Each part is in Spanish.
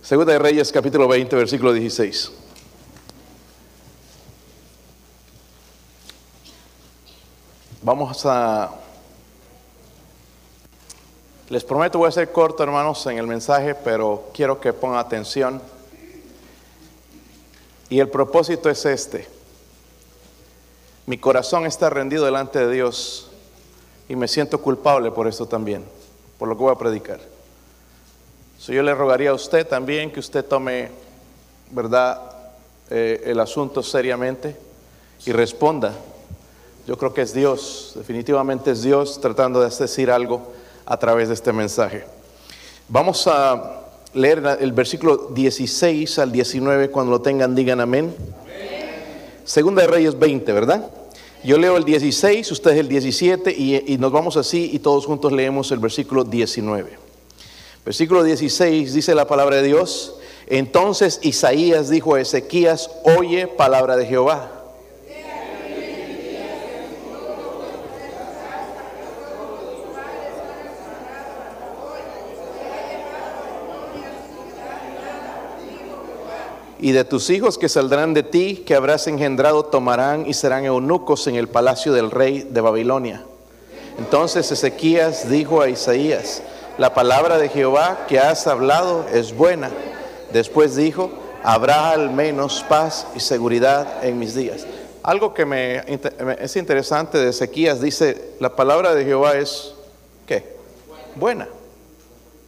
Segunda de Reyes, capítulo 20, versículo 16. Vamos a... Les prometo, voy a ser corto, hermanos, en el mensaje, pero quiero que pongan atención. Y el propósito es este. Mi corazón está rendido delante de Dios y me siento culpable por esto también, por lo que voy a predicar. So, yo le rogaría a usted también que usted tome, ¿verdad?, eh, el asunto seriamente y responda. Yo creo que es Dios, definitivamente es Dios tratando de decir algo a través de este mensaje. Vamos a leer el versículo 16 al 19, cuando lo tengan digan amén. Segunda de Reyes 20, ¿verdad? Yo leo el 16, ustedes el 17 y, y nos vamos así y todos juntos leemos el versículo 19. Versículo 16 dice la palabra de Dios. Entonces Isaías dijo a Ezequías, oye palabra de Jehová. Y de tus hijos que saldrán de ti, que habrás engendrado, tomarán y serán eunucos en el palacio del rey de Babilonia. Entonces Ezequías dijo a Isaías, la palabra de Jehová que has hablado es buena. Después dijo, habrá al menos paz y seguridad en mis días. Algo que me, es interesante de Ezequías dice, la palabra de Jehová es, ¿qué? Buena.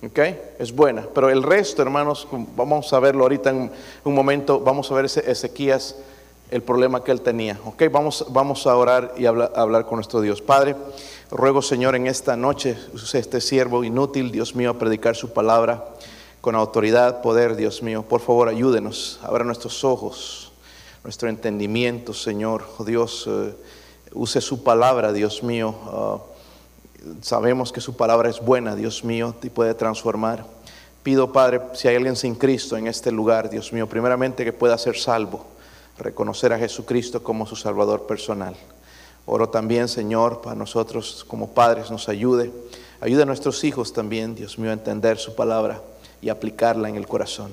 ¿Ok? Es buena. Pero el resto, hermanos, vamos a verlo ahorita en un momento, vamos a ver ese Ezequías, el problema que él tenía. ¿Ok? Vamos, vamos a orar y hablar, hablar con nuestro Dios. Padre, ruego Señor en esta noche, use este siervo inútil, Dios mío, a predicar su palabra con autoridad, poder, Dios mío. Por favor, ayúdenos, abra nuestros ojos, nuestro entendimiento, Señor. Oh, Dios, eh, use su palabra, Dios mío. Uh, Sabemos que su palabra es buena, Dios mío, y puede transformar. Pido, Padre, si hay alguien sin Cristo en este lugar, Dios mío, primeramente que pueda ser salvo, reconocer a Jesucristo como su Salvador personal. Oro también, Señor, para nosotros como padres nos ayude. Ayude a nuestros hijos también, Dios mío, a entender su palabra y aplicarla en el corazón.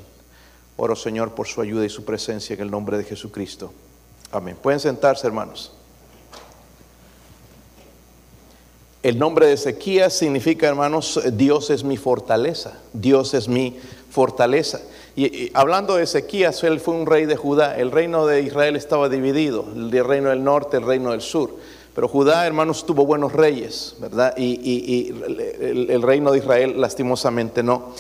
Oro, Señor, por su ayuda y su presencia en el nombre de Jesucristo. Amén. Pueden sentarse, hermanos. El nombre de Ezequías significa, hermanos, Dios es mi fortaleza. Dios es mi fortaleza. Y, hablando de Ezequías, él fue un rey de Judá. El reino de Israel estaba dividido, el reino del norte, el reino del sur. Pero Judá, hermanos, tuvo buenos reyes, ¿verdad? Y, el, reino de Israel, lastimosamente, no.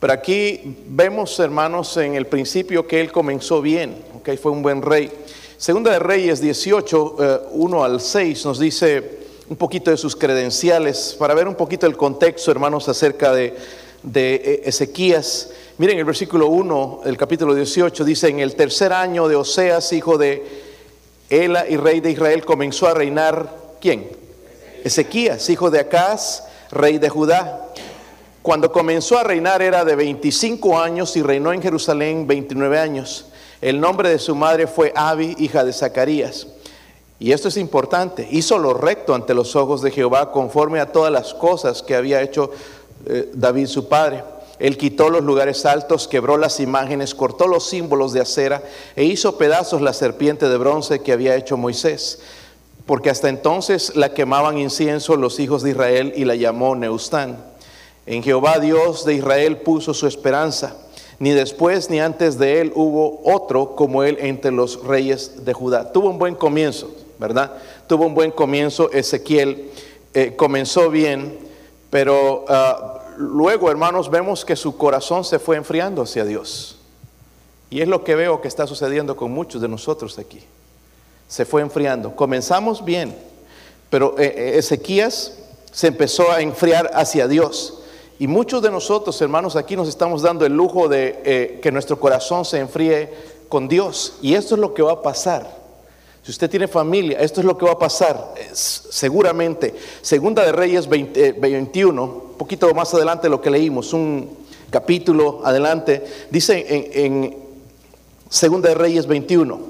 Pero aquí vemos, hermanos, en el principio que él comenzó bien, ¿ok? Fue un buen rey. Segunda de Reyes 18, 1 eh, al 6 nos dice un poquito de sus credenciales, para ver un poquito el contexto, hermanos, acerca de, de Ezequías. Miren el versículo 1, el capítulo 18, dice, en el tercer año de Oseas, hijo de Ela y rey de Israel, comenzó a reinar, ¿quién? Ezequías, hijo de Acaz, rey de Judá. Cuando comenzó a reinar era de 25 años y reinó en Jerusalén 29 años. El nombre de su madre fue Abi, hija de Zacarías. Y esto es importante. Hizo lo recto ante los ojos de Jehová conforme a todas las cosas que había hecho eh, David su padre. Él quitó los lugares altos, quebró las imágenes, cortó los símbolos de acera e hizo pedazos la serpiente de bronce que había hecho Moisés. Porque hasta entonces la quemaban incienso los hijos de Israel y la llamó Neustán. En Jehová Dios de Israel puso su esperanza. Ni después ni antes de él hubo otro como él entre los reyes de Judá. Tuvo un buen comienzo. ¿verdad? Tuvo un buen comienzo, Ezequiel eh, comenzó bien, pero ah, luego, hermanos, vemos que su corazón se fue enfriando hacia Dios. Y es lo que veo que está sucediendo con muchos de nosotros aquí. Se fue enfriando. Comenzamos bien, pero eh, eh, Ezequías se empezó a enfriar hacia Dios. Y muchos de nosotros, hermanos, aquí nos estamos dando el lujo de que nuestro corazón se enfríe con Dios. Y esto es lo que va a pasar. Si usted tiene familia, esto es lo que va a pasar, seguramente. Segunda de Reyes 21, un poquito más adelante lo que leímos, un capítulo adelante, dice en, Segunda de Reyes 21,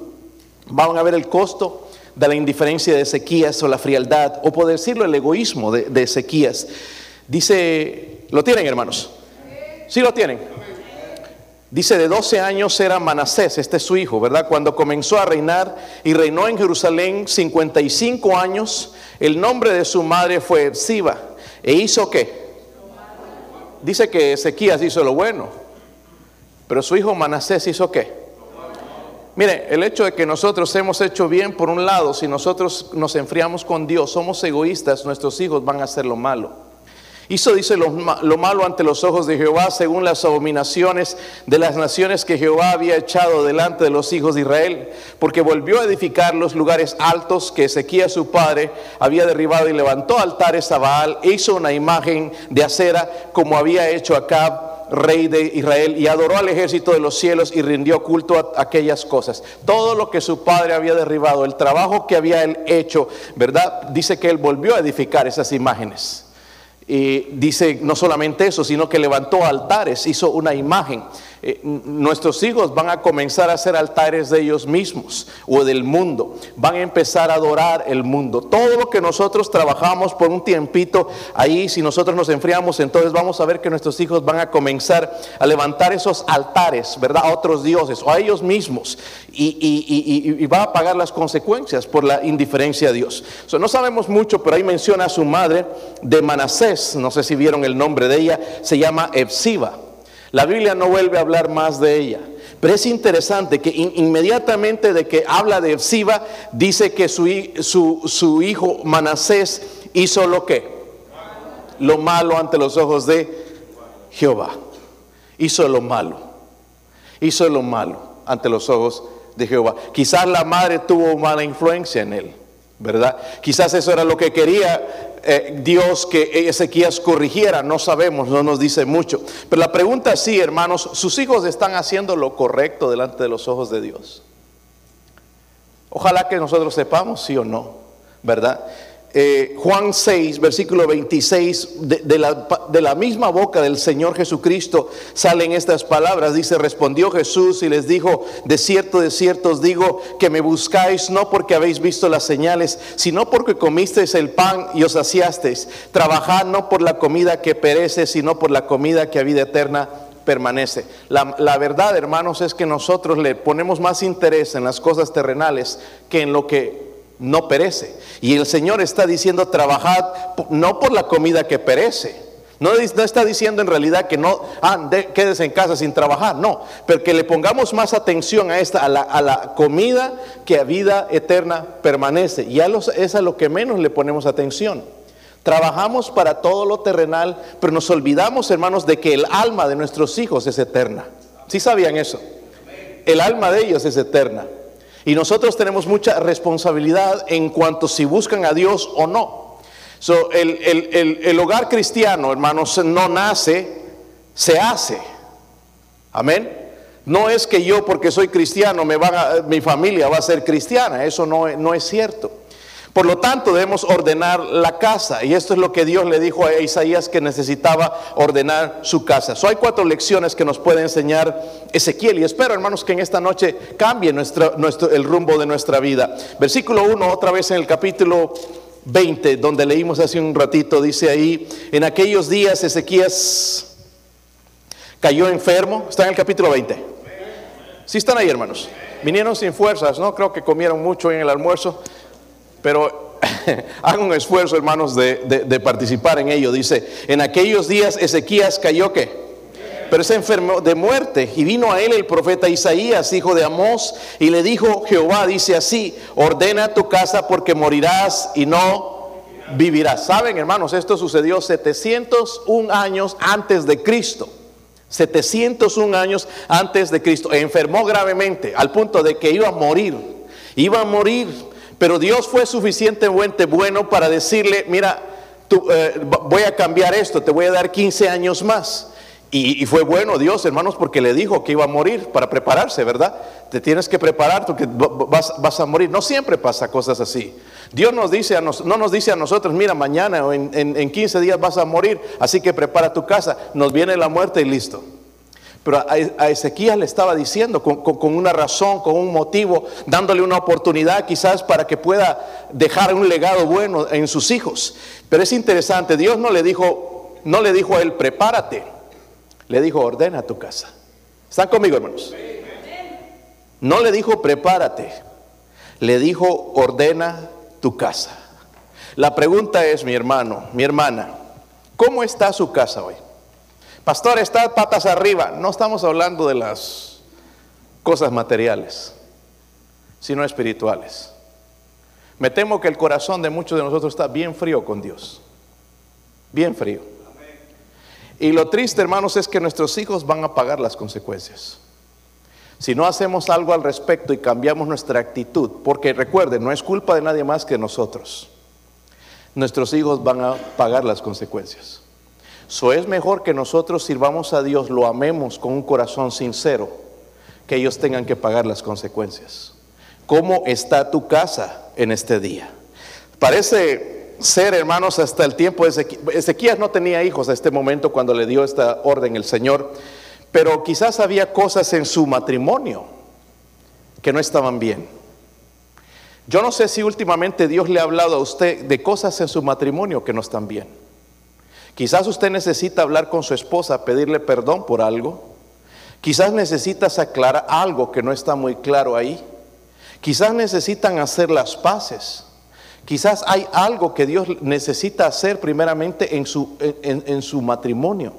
van a ver el costo de la indiferencia de Ezequías o la frialdad, o por decirlo el egoísmo de, de Ezequías. Dice, ¿lo tienen hermanos? ¿Sí lo tienen? Dice, de 12 años era Manasés, este es su hijo, ¿verdad? Cuando comenzó a reinar y reinó en Jerusalén 55 años, el nombre de su madre fue Siba. ¿E hizo qué? Dice que Ezequías hizo lo bueno, pero su hijo Manasés hizo qué? Mire, el hecho de que nosotros hemos hecho bien, por un lado, si nosotros nos enfriamos con Dios, somos egoístas, nuestros hijos van a hacer lo malo. Hizo, dice, lo, malo ante los ojos de Jehová según las abominaciones de las naciones que Jehová había echado delante de los hijos de Israel, porque volvió a edificar los lugares altos que Ezequías su padre había derribado y levantó altares a Baal, e hizo una imagen de acera como había hecho Acab rey de Israel, y adoró al ejército de los cielos y rindió culto a aquellas cosas. Todo lo que su padre había derribado, el trabajo que había él hecho, ¿verdad? Dice que él volvió a edificar esas imágenes. Y dice no solamente eso, sino que levantó altares, hizo una imagen. Eh, nuestros hijos van a comenzar a hacer altares de ellos mismos o del mundo. Van a empezar a adorar el mundo. Todo lo que nosotros trabajamos por un tiempito ahí, si nosotros nos enfriamos, entonces vamos a ver que nuestros hijos van a comenzar a levantar esos altares, ¿verdad? A otros dioses o a ellos mismos. Y, va a pagar las consecuencias por la indiferencia a Dios. no sabemos mucho, pero ahí menciona a su madre de Manasés. No sé si vieron el nombre de ella. Se llama Epsiba. La Biblia no vuelve a hablar más de ella. Pero es interesante que inmediatamente de que habla de Siba, dice que su, su, hijo Manasés hizo lo que? Lo malo ante los ojos de Jehová. Hizo lo malo. Hizo lo malo ante los ojos de Jehová. Quizás la madre tuvo mala influencia en él, ¿verdad? Quizás eso era lo que quería eh, Dios que Ezequías corrigiera, no sabemos, no nos dice mucho. Pero la pregunta es sí, hermanos, ¿sus hijos están haciendo lo correcto delante de los ojos de Dios? Ojalá que nosotros sepamos sí o no, ¿verdad? Eh, Juan 6, versículo 26, de, la, de, la, misma boca del Señor Jesucristo salen estas palabras. Dice, respondió Jesús y les dijo, de cierto, de cierto os digo que me buscáis no porque habéis visto las señales, sino porque comisteis el pan y os saciasteis. Trabajad no por la comida que perece, sino por la comida que a vida eterna permanece. La, la, verdad, hermanos, es que nosotros le ponemos más interés en las cosas terrenales que en lo que no perece. Y el Señor está diciendo, trabajad no por la comida que perece. No, está diciendo en realidad que no, ah, quedes en casa sin trabajar, no, pero que le pongamos más atención a esta, a la, comida que a vida eterna permanece. Y a los, es a lo que menos le ponemos atención. Trabajamos para todo lo terrenal, pero nos olvidamos, hermanos, de que el alma de nuestros hijos es eterna. ¿Sí sabían eso? El alma de ellos es eterna. Y nosotros tenemos mucha responsabilidad en cuanto si buscan a Dios o no. So, el, hogar cristiano, hermanos, no nace, se hace. Amén. No es que yo porque soy cristiano, me mi familia va a ser cristiana. Eso no, no es cierto. Por lo tanto, debemos ordenar la casa. Y esto es lo que Dios le dijo a Isaías que necesitaba ordenar su casa. So, hay cuatro lecciones que nos puede enseñar Ezequiel. Y espero, hermanos, que en esta noche cambie nuestro, el rumbo de nuestra vida. Versículo 1, otra vez en el capítulo 20, donde leímos hace un ratito, dice ahí, en aquellos días Ezequías cayó enfermo. Está en el capítulo 20. Sí están ahí, hermanos. Vinieron sin fuerzas, ¿no? Creo que comieron mucho en el almuerzo. Pero hagan un esfuerzo, hermanos, de, participar en ello. Dice, en aquellos días Ezequías cayó que, pero se enfermó de muerte y vino a él el profeta Isaías, hijo de Amós, y le dijo, Jehová dice así, ordena tu casa porque morirás y no vivirás. Saben, hermanos, esto sucedió 701 años antes de Cristo. 701 años antes de Cristo. Enfermó gravemente al punto de que iba a morir. Iba a morir pero Dios fue suficientemente bueno para decirle, mira, eh, voy a cambiar esto, te voy a dar 15 años más. Y, fue bueno Dios, hermanos, porque le dijo que iba a morir para prepararse, ¿verdad? Te tienes que preparar porque vas, a morir. No siempre pasa cosas así. Dios nos dice a no nos dice a nosotros, mira, mañana o en, en 15 días vas a morir, así que prepara tu casa. Nos viene la muerte y listo. Pero a Ezequiel le estaba diciendo con, una razón, con un motivo, dándole una oportunidad quizás para que pueda dejar un legado bueno en sus hijos. Pero es interesante, Dios no le dijo, no le dijo a él, prepárate, le dijo, ordena tu casa. ¿Están conmigo, hermanos? No le dijo prepárate, le dijo ordena tu casa. La pregunta es, mi hermano, mi hermana, ¿cómo está su casa hoy? Pastor, está patas arriba. No estamos hablando de las cosas materiales, sino espirituales. Me temo que el corazón de muchos de nosotros está bien frío con Dios. Bien frío. Y lo triste, hermanos, es que nuestros hijos van a pagar las consecuencias. Si no hacemos algo al respecto y cambiamos nuestra actitud, porque recuerden, no es culpa de nadie más que nosotros. Nuestros hijos van a pagar las consecuencias. So es mejor que nosotros sirvamos a Dios, lo amemos con un corazón sincero, que ellos tengan que pagar las consecuencias. ¿Cómo está tu casa en este día? Parece ser, hermanos, hasta el tiempo de Ezequías. Ezequías no tenía hijos a este momento cuando le dio esta orden el Señor, pero quizás había cosas en su matrimonio que no estaban bien. Yo no sé si últimamente Dios le ha hablado a usted de cosas en su matrimonio que no están bien. Quizás usted necesita hablar con su esposa, pedirle perdón por algo. Quizás necesitas aclarar algo que no está muy claro ahí. Quizás necesitan hacer las paces. Quizás hay algo que Dios necesita hacer primeramente en su, en, su matrimonio.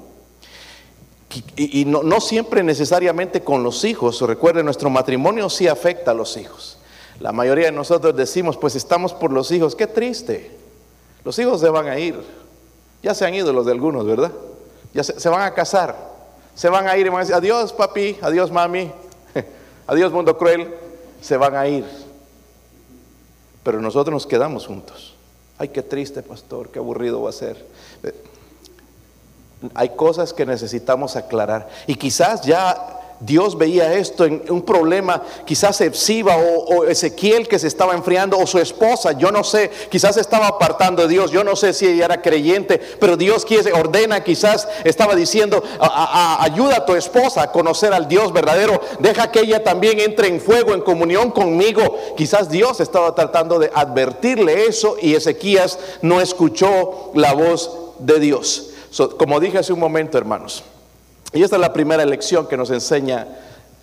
Y, no, no, siempre necesariamente con los hijos. Recuerden, nuestro matrimonio sí afecta a los hijos. La mayoría de nosotros decimos, pues estamos por los hijos. Qué triste. Los hijos se van a ir. Ya se han ido los de algunos, ¿verdad? Ya se, se van a casar. Se van a ir y van a decir, adiós papi, adiós mami, adiós mundo cruel. Se van a ir. Pero nosotros nos quedamos juntos. Ay, qué triste, pastor, qué aburrido va a ser. Hay cosas que necesitamos aclarar. Y quizás ya Dios veía esto en un problema, quizás Epsiba o, Ezequiel que se estaba enfriando, o su esposa, yo no sé, quizás estaba apartando de Dios, yo no sé si ella era creyente, pero Dios quiere, ordena, quizás estaba diciendo, ayuda a tu esposa a conocer al Dios verdadero, deja que ella también entre en fuego, en comunión conmigo. Quizás Dios estaba tratando de advertirle eso y Ezequías no escuchó la voz de Dios. como dije hace un momento, hermanos. Y esta es la primera lección que nos enseña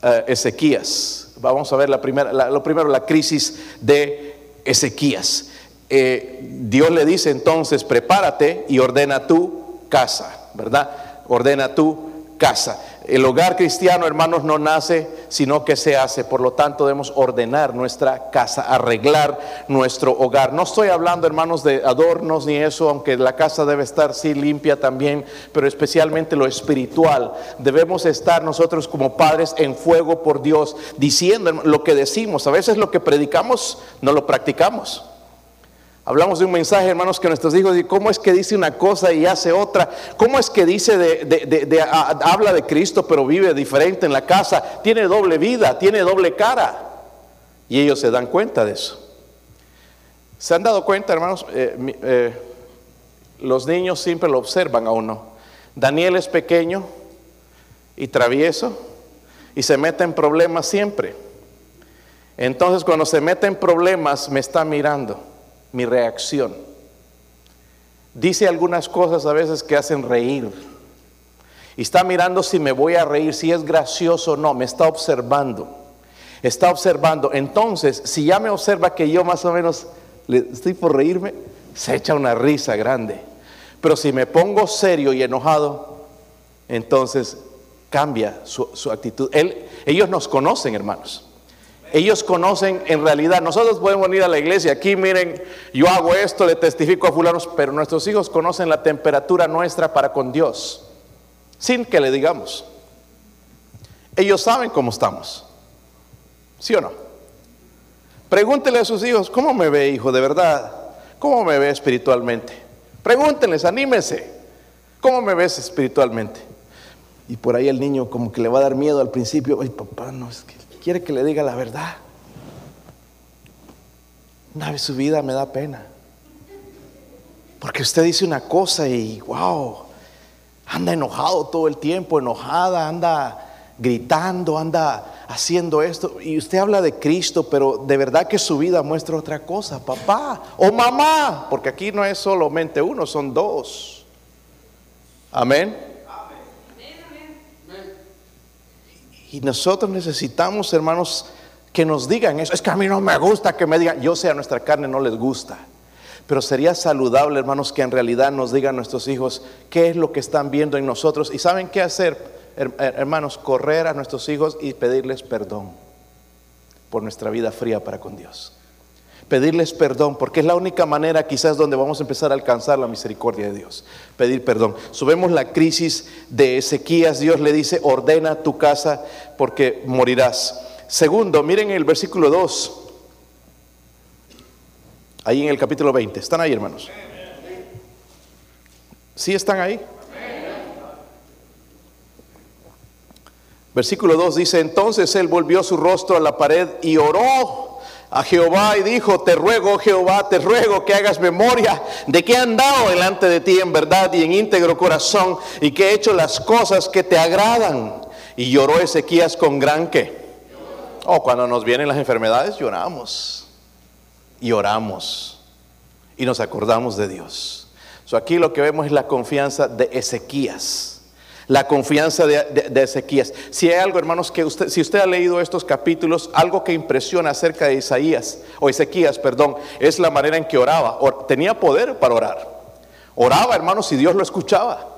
eh, Ezequías. Vamos a ver la primera, lo primero, la crisis de Ezequías. Eh, Dios le dice entonces, prepárate y ordena tu casa, ¿verdad? Ordena tu casa. El hogar cristiano, hermanos, no nace, sino que se hace. Por lo tanto, debemos ordenar nuestra casa, arreglar nuestro hogar. No estoy hablando, hermanos, de adornos ni eso, aunque la casa debe estar, sí, limpia también, pero especialmente lo espiritual. Debemos estar nosotros como padres en fuego por Dios, diciendo lo que decimos. A veces lo que predicamos no lo practicamos. Hablamos de un mensaje, hermanos, que nuestros hijos, ¿cómo es que dice una cosa y hace otra? ¿Cómo es que dice de, habla de Cristo, pero vive diferente en la casa? Tiene doble vida, tiene doble cara. Y ellos se dan cuenta de eso. ¿Se han dado cuenta, hermanos? Eh, eh, los niños siempre lo observan a uno. Daniel es pequeño y travieso y se mete en problemas siempre. Entonces cuando se mete en problemas me está mirando mi reacción. Dice algunas cosas a veces que hacen reír. Y está mirando si me voy a reír, si es gracioso o no, me está observando. Está observando. Entonces, si ya me observa que yo más o menos le estoy por reírme, se echa una risa grande. Pero si me pongo serio y enojado, entonces cambia su, actitud. ellos nos conocen, hermanos. Ellos conocen en realidad, nosotros podemos venir a la iglesia, aquí miren, yo hago esto, le testifico a fulanos, pero nuestros hijos conocen la temperatura nuestra para con Dios, sin que le digamos. Ellos saben cómo estamos, ¿sí o no? Pregúntele a sus hijos, ¿cómo me ve hijo de verdad? ¿Cómo me ve espiritualmente? Pregúntenles, anímense, ¿cómo me ves espiritualmente? Y por ahí el niño como que le va a dar miedo al principio, ay papá, no es que quiere que le diga la verdad. Una vez su vida me da pena. Porque usted dice una cosa y wow, anda enojado todo el tiempo, enojada, anda gritando, anda haciendo esto. Y usted habla de Cristo, pero de verdad que su vida muestra otra cosa, papá o mamá, porque aquí no es solamente uno, son dos. Amén. Y nosotros necesitamos, hermanos, que nos digan eso. Es que a mí no me gusta que me digan, yo sé, a nuestra carne no les gusta. Pero sería saludable, hermanos, que en realidad nos digan nuestros hijos qué es lo que están viendo en nosotros. Y saben qué hacer, hermanos, correr a nuestros hijos y pedirles perdón por nuestra vida fría para con Dios. Pedirles perdón, porque es la única manera quizás donde vamos a empezar a alcanzar la misericordia de Dios. Pedir perdón. Subemos la crisis de Ezequías, Dios le dice, ordena tu casa porque morirás. Segundo, miren el versículo 2. Ahí en el capítulo 20. ¿Están ahí, hermanos? ¿Sí están ahí? Versículo 2 dice, entonces él volvió su rostro a la pared y oró a Jehová y dijo, te ruego Jehová, te ruego que hagas memoria de que he andado delante de ti en verdad y en íntegro corazón y que he hecho las cosas que te agradan. Y lloró Ezequías con gran que. Oh, cuando nos vienen las enfermedades lloramos y oramos y nos acordamos de Dios. So aquí lo que vemos es la confianza de Ezequías. La confianza de, Ezequías. Si hay algo, hermanos, que usted, si usted ha leído estos capítulos, algo que impresiona acerca de Isaías, o Ezequías, perdón, es la manera en que oraba. tenía poder para orar. Oraba, hermanos, y Dios lo escuchaba.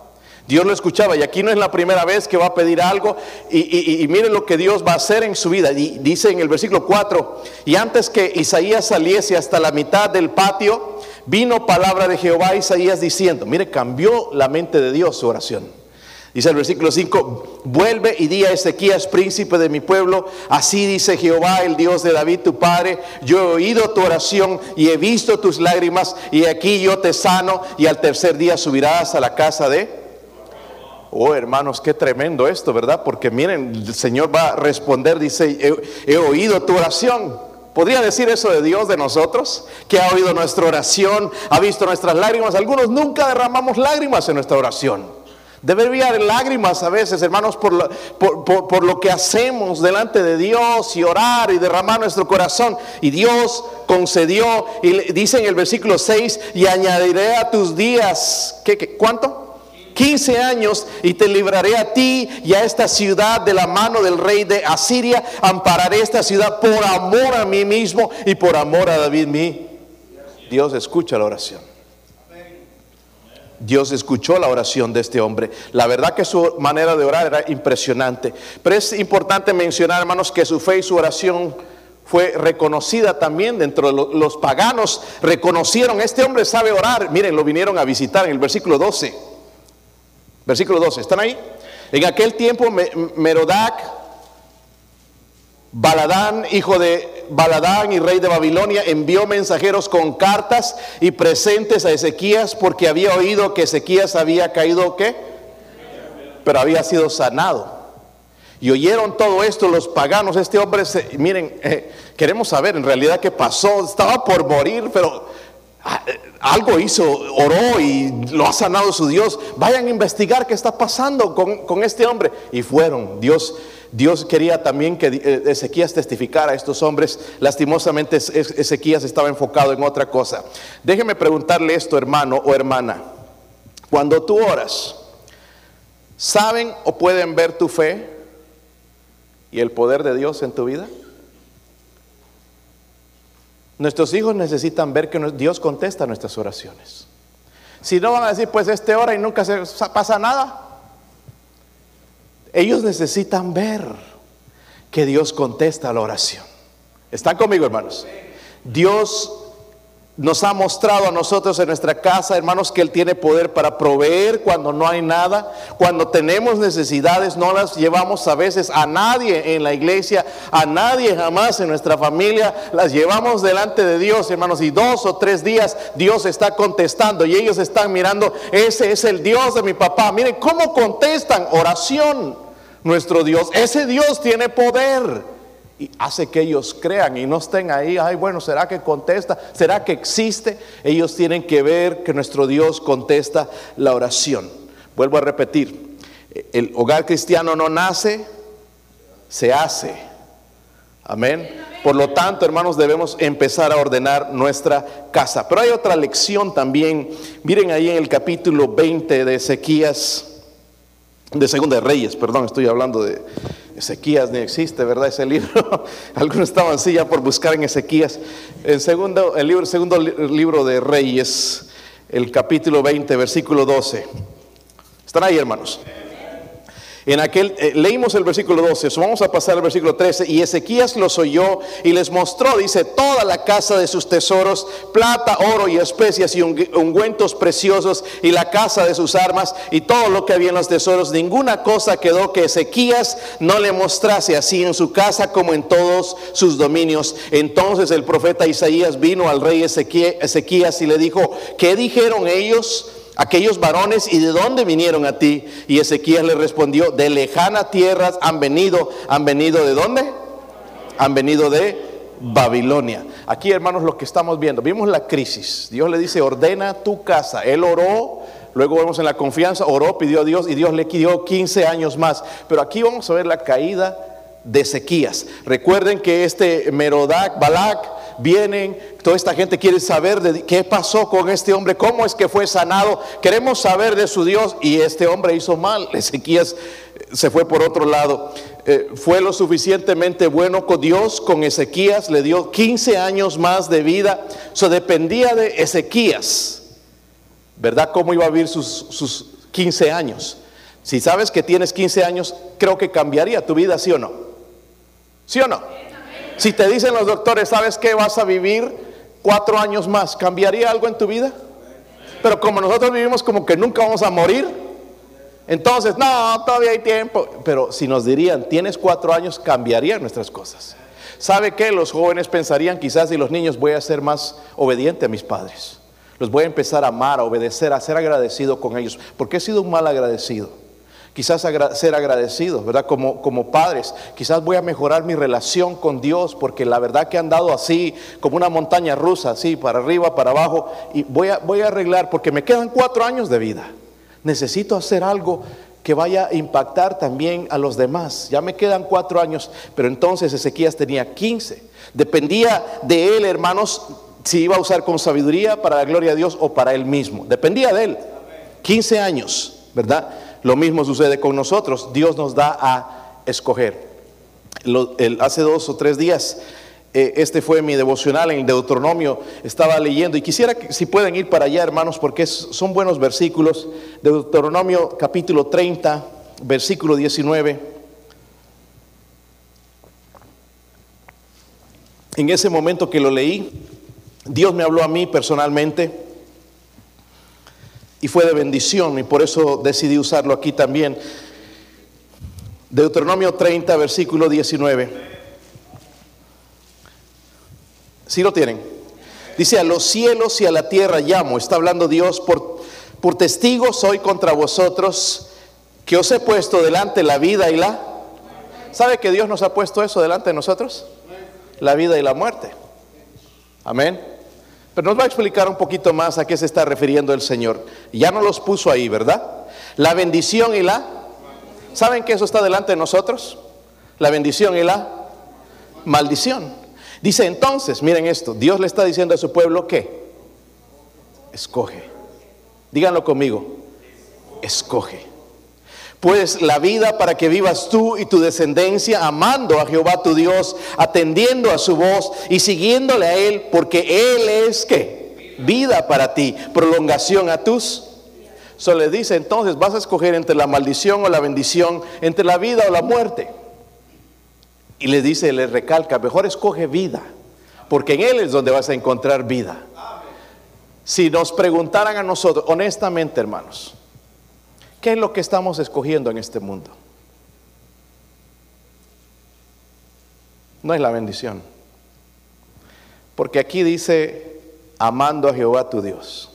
Dios lo escuchaba y aquí no es la primera vez que va a pedir algo y, y, miren lo que Dios va a hacer en su vida. Y dice en el versículo 4, y antes que Isaías saliese hasta la mitad del patio, vino palabra de Jehová a Isaías diciendo, mire, cambió la mente de Dios su oración. Dice el versículo 5, vuelve y di a Ezequías, príncipe de mi pueblo, así dice Jehová, el Dios de David, tu padre, yo he oído tu oración y he visto tus lágrimas, y aquí yo te sano, y al tercer día subirás a la casa de Oh, hermanos, qué tremendo esto, ¿verdad? Porque miren, el Señor va a responder, dice, he, oído tu oración. ¿Podría decir eso de Dios, de nosotros? Que ha oído nuestra oración, ha visto nuestras lágrimas. Algunos nunca derramamos lágrimas en nuestra oración. Debería haber lágrimas a veces, hermanos, por lo, por lo, que hacemos delante de Dios y orar y derramar nuestro corazón. Y Dios concedió, y dice en el versículo 6, y añadiré a tus días, ¿qué, qué, cuánto? 15 años y te libraré a ti y a esta ciudad de la mano del rey de Asiria. Ampararé esta ciudad por amor a mí mismo y por amor a David mí. Dios escucha la oración. Dios escuchó la oración de este hombre. La verdad que su manera de orar era impresionante. Pero es importante mencionar, hermanos, que su fe y su oración fue reconocida también dentro de los paganos. Reconocieron, este hombre sabe orar. Miren, lo vinieron a visitar en el versículo 12. Versículo 12, ¿están ahí? En aquel tiempo Merodac, Baladán, hijo de Baladán y rey de Babilonia, envió mensajeros con cartas y presentes a Ezequías porque había oído que Ezequías había caído, ¿qué? Pero había sido sanado. Y oyeron todo esto los paganos. Este hombre, miren, eh, queremos saber en realidad qué pasó. Estaba por morir, pero algo hizo, oró y lo ha sanado su Dios. Vayan a investigar qué está pasando con, este hombre. Y fueron. Dios, Dios quería también que eh, Ezequías testificara a estos hombres. Lastimosamente Ezequías estaba enfocado en otra cosa. Déjeme preguntarle esto, hermano o hermana. Cuando tú oras, ¿saben o pueden ver tu fe y el poder de Dios en tu vida? Nuestros hijos necesitan ver que Dios contesta nuestras oraciones. Si no van a decir, pues este hora y nunca se pasa nada. Ellos necesitan ver que Dios contesta la oración. ¿Están conmigo, hermanos? Dios nos ha mostrado a nosotros en nuestra casa, hermanos, que Él tiene poder para proveer cuando no hay nada. Cuando tenemos necesidades, no las llevamos a veces a nadie en la iglesia, a nadie jamás en nuestra familia. Las llevamos delante de Dios, hermanos, y dos o tres días Dios está contestando y ellos están mirando, ese es el Dios de mi papá. Miren cómo contestan oración nuestro Dios. Ese Dios tiene poder y hace que ellos crean y no estén ahí, ay bueno, ¿será que contesta? ¿Será que existe? Ellos tienen que ver que nuestro Dios contesta la oración. Vuelvo a repetir, el hogar cristiano no nace, se hace. Amén. Por lo tanto, hermanos, debemos empezar a ordenar nuestra casa. Pero hay otra lección también. Miren ahí en el capítulo 20 de Ezequías, de Segunda de Reyes, perdón, estoy hablando de, Ezequías ni existe, ¿verdad? Ese libro. Algunos estaban así ya por buscar en Ezequías. En segundo, el libro, segundo libro de Reyes, el capítulo 20, versículo 12. ¿Están ahí, hermanos? En aquel, eh, leímos el versículo 12, vamos a pasar al versículo 13, y Ezequías los oyó y les mostró, dice, toda la casa de sus tesoros, plata, oro y especias y ungüentos preciosos, y la casa de sus armas, y todo lo que había en los tesoros, ninguna cosa quedó que Ezequías no le mostrase así en su casa como en todos sus dominios. Entonces el profeta Isaías vino al rey Ezequías y le dijo, ¿qué dijeron ellos? Aquellos varones y de dónde vinieron a ti? Y Ezequiel le respondió, de lejana tierras han venido, han venido de dónde? Han venido de Babilonia. Aquí, hermanos, lo que estamos viendo, vimos la crisis. Dios le dice, ordena tu casa. Él oró, luego vemos en la confianza, oró, pidió a Dios y Dios le dio 15 años más. Pero aquí vamos a ver la caída de Ezequías. Recuerden que este Merodac, Balak, vienen, toda esta gente quiere saber de qué pasó con este hombre, cómo es que fue sanado. Queremos saber de su Dios y este hombre hizo mal. Ezequías se fue por otro lado. Eh, fue lo suficientemente bueno con Dios, con Ezequías, le dio 15 años más de vida. Eso dependía de Ezequías, ¿verdad? ¿Cómo iba a vivir sus, sus 15 años? Si sabes que tienes 15 años, creo que cambiaría tu vida, ¿sí o no? ¿Sí o no? Si te dicen los doctores, ¿sabes qué? Vas a vivir cuatro años más, ¿cambiaría algo en tu vida? Pero como nosotros vivimos como que nunca vamos a morir, entonces, no, todavía hay tiempo. Pero si nos dirían, tienes cuatro años, cambiarían nuestras cosas. ¿Sabe qué? Los jóvenes pensarían quizás y los niños voy a ser más obediente a mis padres. Los voy a empezar a amar, a obedecer, a ser agradecido con ellos. Porque he sido un mal agradecido quizás ser agradecidos, ¿verdad? Como, como padres, quizás voy a mejorar mi relación con Dios porque la verdad que han dado así, como una montaña rusa, así, para arriba, para abajo, y voy a, voy a arreglar porque me quedan cuatro años de vida. Necesito hacer algo que vaya a impactar también a los demás. Ya me quedan cuatro años, pero entonces Ezequías tenía 15. Dependía de él, hermanos, si iba a usar con sabiduría para la gloria de Dios o para él mismo. Dependía de él. 15 años, ¿verdad? Lo mismo sucede con nosotros. Dios nos da a escoger. hace dos o tres días, eh, este fue mi devocional en Deuteronomio, estaba leyendo y quisiera que si pueden ir para allá, hermanos, porque son buenos versículos. Deuteronomio capítulo 30, versículo 19. En ese momento que lo leí, Dios me habló a mí personalmente y fue de bendición y por eso decidí usarlo aquí también. Deuteronomio 30, versículo 19. ¿Sí lo tienen? Dice, a los cielos y a la tierra llamo, está hablando Dios, por, por testigo soy contra vosotros, que os he puesto delante la vida y la... ¿Sabe que Dios nos ha puesto eso delante de nosotros? La vida y la muerte. Amén. Pero nos va a explicar un poquito más a qué se está refiriendo el Señor. Ya no los puso ahí, ¿verdad? La bendición y la... ¿Saben que eso está delante de nosotros? La bendición y la maldición. Dice entonces, miren esto, Dios le está diciendo a su pueblo que escoge. Díganlo conmigo, escoge pues la vida para que vivas tú y tu descendencia amando a Jehová tu Dios, atendiendo a su voz y siguiéndole a Él, porque Él es que vida para ti, prolongación a tus. So le dice entonces, vas a escoger entre la maldición o la bendición, entre la vida o la muerte. Y le dice, le recalca, mejor escoge vida, porque en Él es donde vas a encontrar vida. Si nos preguntaran a nosotros, honestamente hermanos, ¿Qué es lo que estamos escogiendo en este mundo? No es la bendición. Porque aquí dice, amando a Jehová tu Dios.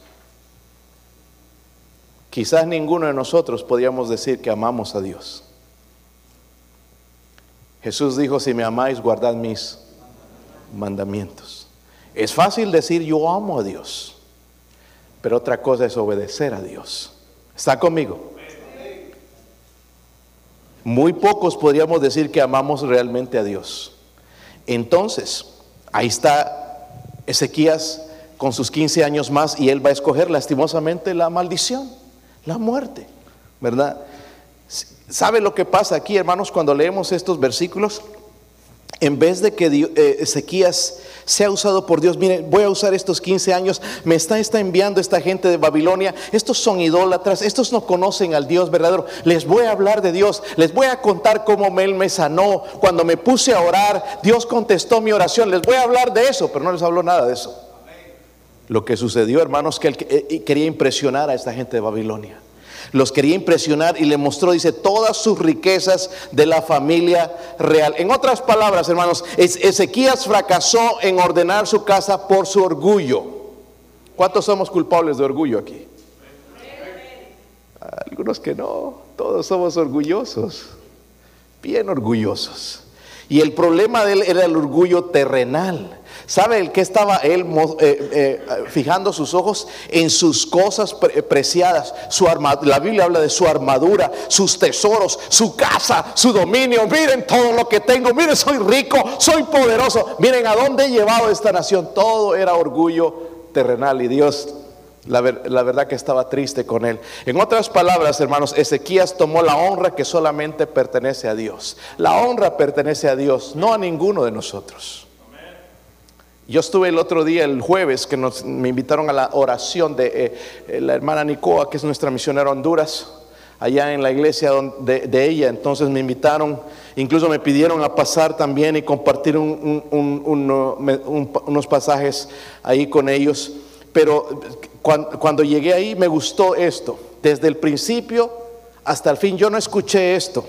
Quizás ninguno de nosotros podríamos decir que amamos a Dios. Jesús dijo, si me amáis, guardad mis mandamientos. Es fácil decir yo amo a Dios, pero otra cosa es obedecer a Dios. ¿Está conmigo? Muy pocos podríamos decir que amamos realmente a Dios. Entonces, ahí está Ezequías con sus 15 años más y él va a escoger lastimosamente la maldición, la muerte, ¿verdad? ¿Sabe lo que pasa aquí, hermanos, cuando leemos estos versículos? En vez de que eh, Ezequías sea usado por Dios, mire, voy a usar estos 15 años, me está, está enviando esta gente de Babilonia, estos son idólatras, estos no conocen al Dios verdadero, les voy a hablar de Dios, les voy a contar cómo Él me sanó, cuando me puse a orar, Dios contestó mi oración, les voy a hablar de eso, pero no les hablo nada de eso. Lo que sucedió, hermanos, que él eh, quería impresionar a esta gente de Babilonia los quería impresionar y le mostró, dice, todas sus riquezas de la familia real. En otras palabras, hermanos, Ezequías fracasó en ordenar su casa por su orgullo. ¿Cuántos somos culpables de orgullo aquí? Algunos que no, todos somos orgullosos, bien orgullosos. Y el problema de él era el orgullo terrenal. ¿Sabe el que estaba él eh, eh, fijando sus ojos en sus cosas preciadas? Su la Biblia habla de su armadura, sus tesoros, su casa, su dominio. Miren todo lo que tengo. Miren, soy rico, soy poderoso. Miren a dónde he llevado esta nación. Todo era orgullo terrenal y Dios la, la, verdad que estaba triste con él. En otras palabras, hermanos, Ezequías tomó la honra que solamente pertenece a Dios. La honra pertenece a Dios, no a ninguno de nosotros. Yo estuve el otro día, el jueves, que nos, me invitaron a la oración de eh, la hermana Nicoa, que es nuestra misionera Honduras, allá en la iglesia de, ella. Entonces me invitaron, incluso me pidieron a pasar también y compartir unos pasajes ahí con ellos. Pero cuando llegué ahí me gustó esto. Desde el principio hasta el fin yo no escuché esto.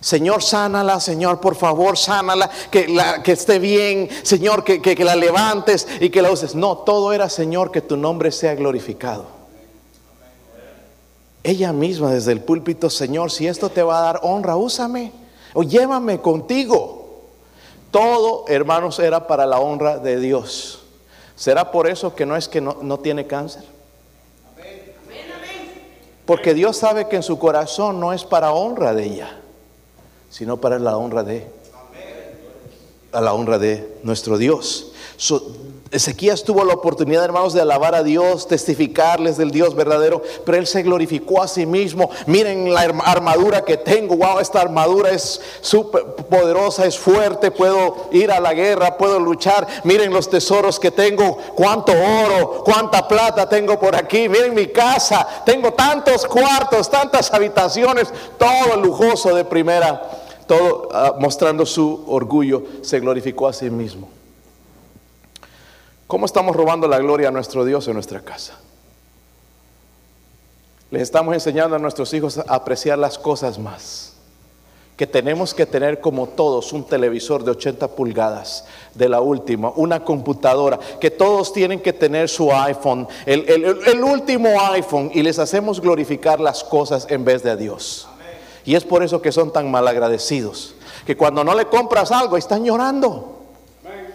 Señor, sánala, Señor, por favor, sánala, que, la, que esté bien, Señor, que, que, la levantes y que la uses. No, todo era, Señor, que tu nombre sea glorificado. Ella misma desde el púlpito, Señor, si esto te va a dar honra, úsame o llévame contigo. Todo, hermanos, era para la honra de Dios. ¿Será por eso que no es que no, no tiene cáncer? Porque Dios sabe que en su corazón no es para honra de ella sino para la honra de a la honra de nuestro Dios. Ezequías tuvo la oportunidad, hermanos, de alabar a Dios, testificarles del Dios verdadero, pero él se glorificó a sí mismo. Miren la armadura que tengo, wow, esta armadura es súper poderosa, es fuerte, puedo ir a la guerra, puedo luchar. Miren los tesoros que tengo, cuánto oro, cuánta plata tengo por aquí. Miren mi casa, tengo tantos cuartos, tantas habitaciones, todo lujoso de primera, todo ah, mostrando su orgullo, se glorificó a sí mismo. ¿Cómo estamos robando la gloria a nuestro Dios en nuestra casa? Les estamos enseñando a nuestros hijos a apreciar las cosas más. Que tenemos que tener como todos un televisor de 80 pulgadas de la última, una computadora, que todos tienen que tener su iPhone, el, el último iPhone, y les hacemos glorificar las cosas en vez de a Dios. Y es por eso que son tan malagradecidos, que cuando no le compras algo están llorando.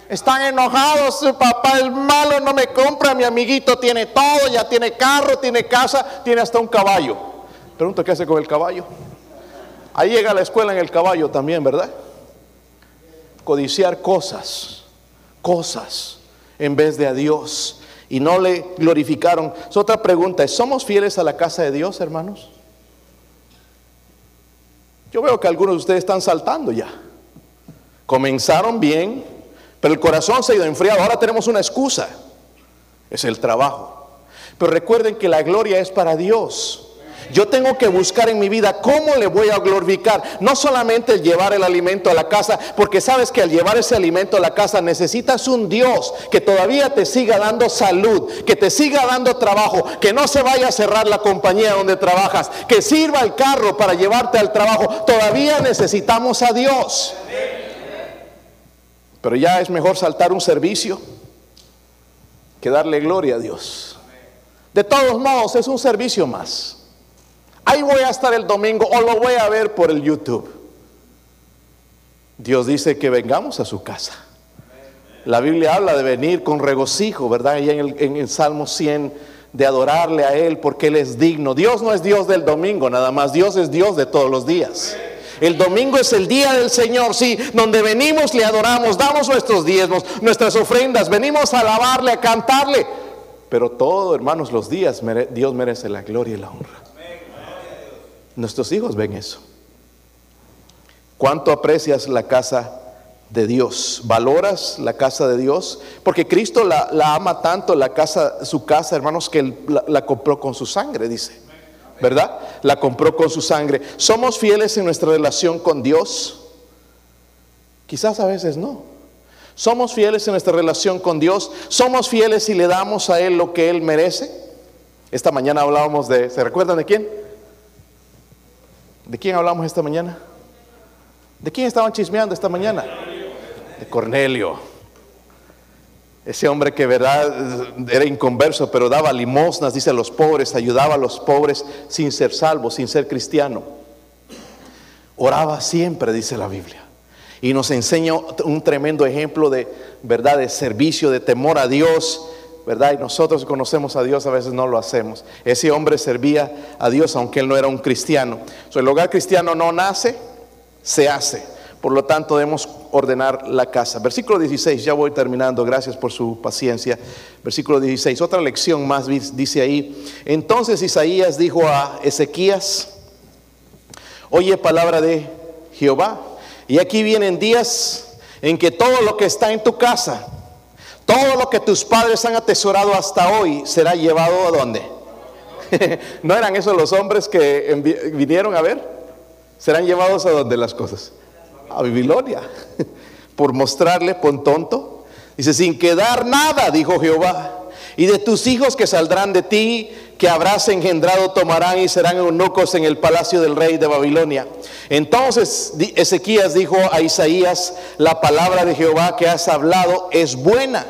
Están enojados, su papá es malo, no me compra, mi amiguito tiene todo, ya tiene carro, tiene casa, tiene hasta un caballo. Pregunto, ¿qué hace con el caballo? Ahí llega a la escuela en el caballo también, ¿verdad? Codiciar cosas, cosas, en vez de a Dios. Y no le glorificaron. Es otra pregunta, ¿somos fieles a la casa de Dios, hermanos? Yo veo que algunos de ustedes están saltando ya. Comenzaron bien, pero el corazón se ha ido enfriado. Ahora tenemos una excusa. Es el trabajo. Pero recuerden que la gloria es para Dios. Yo tengo que buscar en mi vida cómo le voy a glorificar. No solamente el llevar el alimento a la casa, porque sabes que al llevar ese alimento a la casa necesitas un Dios que todavía te siga dando salud, que te siga dando trabajo, que no se vaya a cerrar la compañía donde trabajas, que sirva el carro para llevarte al trabajo. Todavía necesitamos a Dios. Pero ya es mejor saltar un servicio que darle gloria a Dios. De todos modos, es un servicio más. Ahí voy a estar el domingo o lo voy a ver por el YouTube. Dios dice que vengamos a su casa. La Biblia habla de venir con regocijo, ¿verdad? Y en el, en el Salmo 100, de adorarle a Él porque Él es digno. Dios no es Dios del domingo nada más, Dios es Dios de todos los días. El domingo es el día del Señor, sí, donde venimos, le adoramos, damos nuestros diezmos, nuestras ofrendas, venimos a alabarle, a cantarle. Pero todo, hermanos, los días Dios merece la gloria y la honra. Nuestros hijos ven eso. ¿Cuánto aprecias la casa de Dios? ¿Valoras la casa de Dios? Porque Cristo la, ama tanto, la casa, su casa, hermanos, que la, la compró con su sangre, dice. ¿Verdad? La compró con su sangre. ¿Somos fieles en nuestra relación con Dios? Quizás a veces no. ¿Somos fieles en nuestra relación con Dios? ¿Somos fieles y le damos a Él lo que Él merece? Esta mañana hablábamos de, ¿se recuerdan de quién? ¿De quién hablamos esta mañana? ¿De quién estaban chismeando esta mañana? De Cornelio. Ese hombre que verdad era inconverso, pero daba limosnas, dice a los pobres, ayudaba a los pobres sin ser salvo, sin ser cristiano. Oraba siempre, dice la Biblia. Y nos enseña un tremendo ejemplo de verdad, de servicio, de temor a Dios, ¿verdad? Y nosotros conocemos a Dios, a veces no lo hacemos. Ese hombre servía a Dios, aunque él no era un cristiano. el hogar cristiano no nace, se hace. Por lo tanto, debemos ordenar la casa. Versículo 16, ya voy terminando, gracias por su paciencia. Versículo 16, otra lección más dice ahí. Entonces Isaías dijo a Ezequías, oye palabra de Jehová. Y aquí vienen días en que todo lo que está en tu casa, todo lo que tus padres han atesorado hasta hoy, será llevado a dónde? ¿No eran esos los hombres que vinieron a ver? serán llevados a donde las cosas? A Babilonia. Por mostrarle, pon tonto. Dice, sin quedar nada, dijo Jehová. Y de tus hijos que saldrán de ti, que habrás engendrado, tomarán y serán eunucos en el palacio del rey de Babilonia. Entonces Ezequías dijo a Isaías, la palabra de Jehová que has hablado es buena.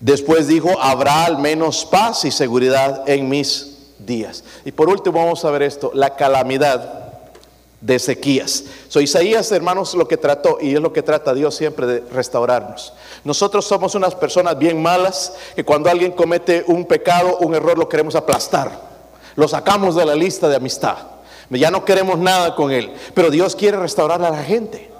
Después dijo, habrá al menos paz y seguridad en mis días. Y por último vamos a ver esto, la calamidad de Ezequías. So, Isaías, hermanos, lo que trató, y es lo que trata Dios siempre de restaurarnos. Nosotros somos unas personas bien malas que cuando alguien comete un pecado, un error, lo queremos aplastar. Lo sacamos de la lista de amistad. Ya no queremos nada con él. Pero Dios quiere restaurar a la gente.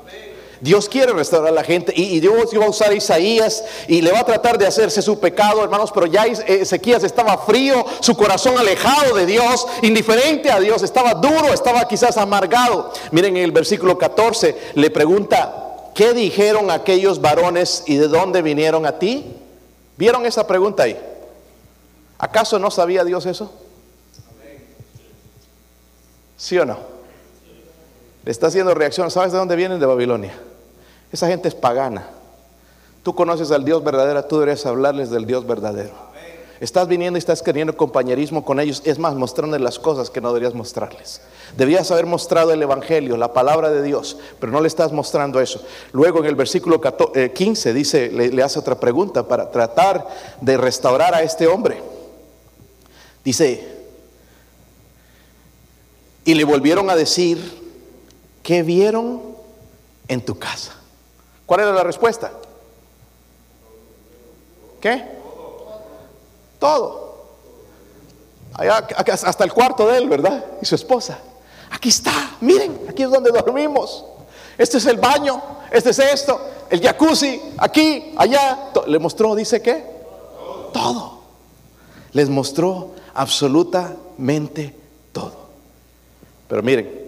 Dios quiere restaurar a la gente y, Dios iba a usar a Isaías y le va a tratar de hacerse su pecado, hermanos, pero ya Ezequías estaba frío, su corazón alejado de Dios, indiferente a Dios, estaba duro, estaba quizás amargado. Miren en el versículo 14 le pregunta, ¿qué dijeron aquellos varones y de dónde vinieron a ti? ¿Vieron esa pregunta ahí? ¿Acaso no sabía Dios eso? ¿Sí o no? Le está haciendo reacción. ¿Sabes de dónde vienen? De Babilonia. Esa gente es pagana. Tú conoces al Dios verdadero, tú deberías hablarles del Dios verdadero. Estás viniendo y estás queriendo compañerismo con ellos. Es más, mostrándoles las cosas que no deberías mostrarles. Debías haber mostrado el Evangelio, la palabra de Dios, pero no le estás mostrando eso. Luego en el versículo 15 eh, dice, le, hace otra pregunta para tratar de restaurar a este hombre. Dice, y le volvieron a decir, ¿qué vieron en tu casa? ¿Cuál era la respuesta? ¿Qué? Todo. Allá, hasta el cuarto de él, ¿verdad? Y su esposa. Aquí está, miren, aquí es donde dormimos. Este es el baño, este es esto, el jacuzzi, aquí, allá. Le mostró, dice qué? Todo. Les mostró absolutamente todo. Pero miren,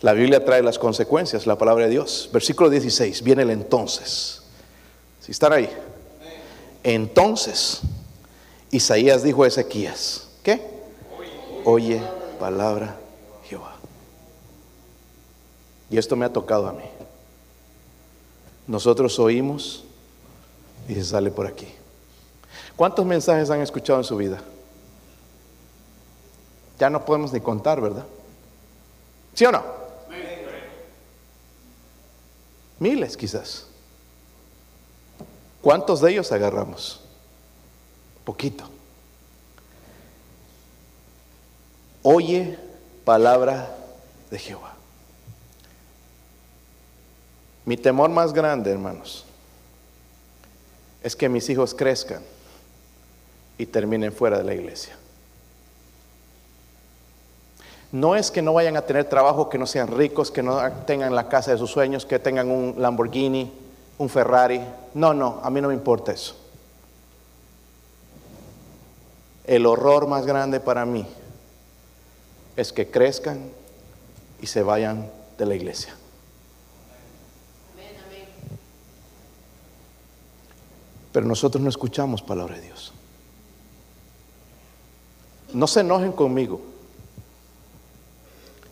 la Biblia trae las consecuencias, la palabra de Dios. Versículo 16, viene el entonces. Si están ahí. Entonces, Isaías dijo a Ezequías, ¿qué? Oye palabra Jehová. Y esto me ha tocado a mí. Nosotros oímos y se sale por aquí. ¿Cuántos mensajes han escuchado en su vida? Ya no podemos ni contar, ¿verdad? ¿Sí o no? Miles quizás. ¿Cuántos de ellos agarramos? Poquito. Oye palabra de Jehová. Mi temor más grande, hermanos, es que mis hijos crezcan y terminen fuera de la iglesia. No es que no vayan a tener trabajo, que no sean ricos, que no tengan la casa de sus sueños, que tengan un Lamborghini, un Ferrari. No, no, a mí no me importa eso. El horror más grande para mí es que crezcan y se vayan de la iglesia. Pero nosotros no escuchamos palabra de Dios. No se enojen conmigo.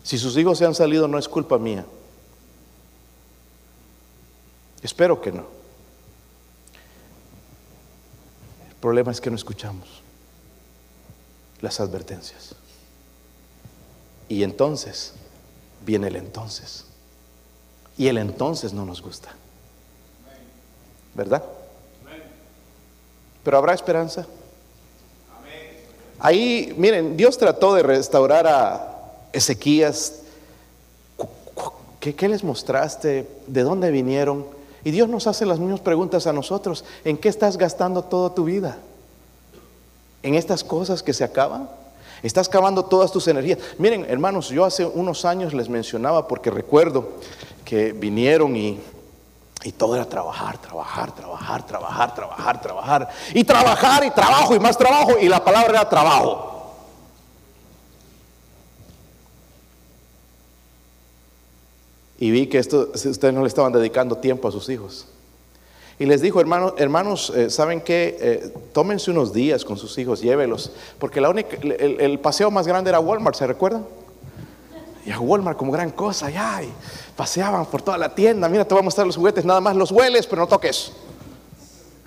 Si sus hijos se han salido no es culpa mía. Espero que no. El problema es que no escuchamos las advertencias. Y entonces viene el entonces. Y el entonces no nos gusta. ¿Verdad? Pero habrá esperanza. Ahí, miren, Dios trató de restaurar a Ezequías. ¿Qué, ¿Qué, les mostraste? ¿De dónde vinieron? Y Dios nos hace las mismas preguntas a nosotros. ¿En qué estás gastando toda tu vida? ¿En estas cosas que se acaban? Estás acabando todas tus energías. Miren, hermanos, yo hace unos años les mencionaba porque recuerdo que vinieron y y todo era trabajar, trabajar, trabajar, trabajar, trabajar, trabajar. Y trabajar y trabajo y más trabajo. Y la palabra era trabajo. Y vi que ustedes no le estaban dedicando tiempo a sus hijos. Y les dijo, hermanos, hermanos, eh, ¿saben qué? Eh, tómense unos días con sus hijos, llévelos. Porque la única, el, el paseo más grande era Walmart, ¿se recuerdan? Y a Walmart como gran cosa, ya, y paseaban por toda la tienda, mira, te voy a mostrar los juguetes, nada más los hueles, pero no toques.